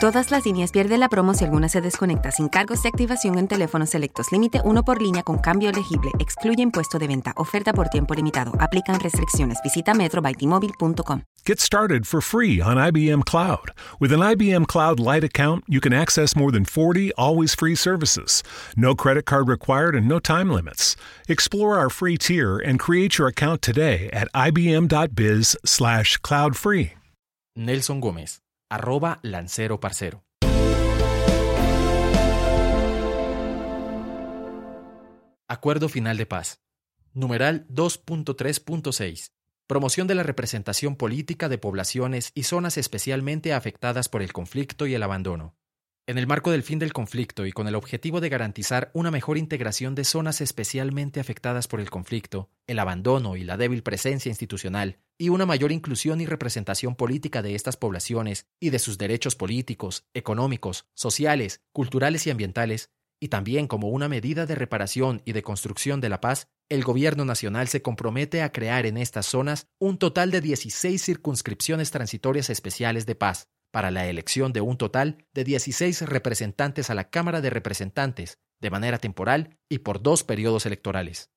Todas las líneas pierden la promo si alguna se desconecta sin cargos de activación en teléfonos selectos. Límite uno por línea con cambio elegible. Excluye impuesto de venta. Oferta por tiempo limitado. Aplican restricciones. Visita metrobytmobile.com. Get started for free on IBM Cloud. With an IBM Cloud Lite account, you can access more than 40 always free services. No credit card required and no time limits. Explore our free tier and create your account today at ibm.biz slash cloud free. Nelson Gómez arroba lancero parcero. Acuerdo Final de Paz. Numeral 2.3.6. Promoción de la representación política de poblaciones y zonas especialmente afectadas por el conflicto y el abandono. En el marco del fin del conflicto y con el objetivo de garantizar una mejor integración de zonas especialmente afectadas por el conflicto, el abandono y la débil presencia institucional, y una mayor inclusión y representación política de estas poblaciones y de sus derechos políticos, económicos, sociales, culturales y ambientales, y también como una medida de reparación y de construcción de la paz, el Gobierno Nacional se compromete a crear en estas zonas un total de 16 circunscripciones transitorias especiales de paz, para la elección de un total de 16 representantes a la Cámara de Representantes, de manera temporal y por dos periodos electorales.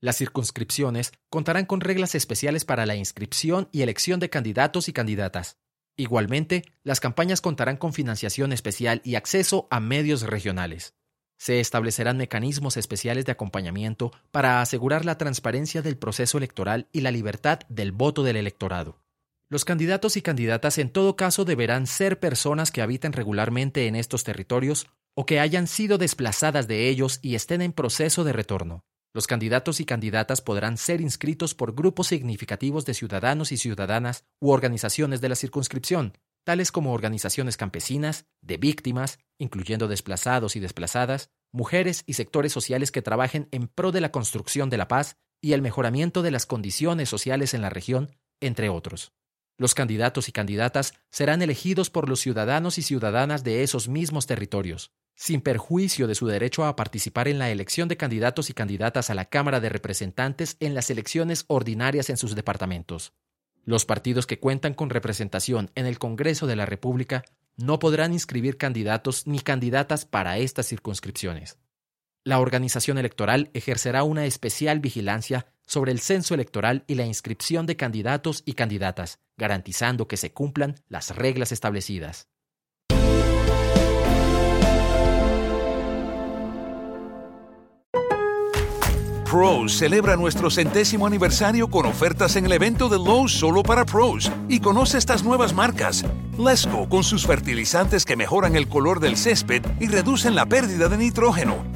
Las circunscripciones contarán con reglas especiales para la inscripción y elección de candidatos y candidatas. Igualmente, las campañas contarán con financiación especial y acceso a medios regionales. Se establecerán mecanismos especiales de acompañamiento para asegurar la transparencia del proceso electoral y la libertad del voto del electorado. Los candidatos y candidatas en todo caso deberán ser personas que habiten regularmente en estos territorios o que hayan sido desplazadas de ellos y estén en proceso de retorno. Los candidatos y candidatas podrán ser inscritos por grupos significativos de ciudadanos y ciudadanas u organizaciones de la circunscripción, tales como organizaciones campesinas, de víctimas, incluyendo desplazados y desplazadas, mujeres y sectores sociales que trabajen en pro de la construcción de la paz y el mejoramiento de las condiciones sociales en la región, entre otros. Los candidatos y candidatas serán elegidos por los ciudadanos y ciudadanas de esos mismos territorios, sin perjuicio de su derecho a participar en la elección de candidatos y candidatas a la Cámara de Representantes en las elecciones ordinarias en sus departamentos. Los partidos que cuentan con representación en el Congreso de la República no podrán inscribir candidatos ni candidatas para estas circunscripciones. La organización electoral ejercerá una especial vigilancia sobre el censo electoral y la inscripción de candidatos y candidatas, garantizando que se cumplan las reglas establecidas. Pros celebra nuestro centésimo aniversario con ofertas en el evento de Lowe's solo para pros y conoce estas nuevas marcas. Lesco con sus fertilizantes que mejoran el color del césped y reducen la pérdida de nitrógeno.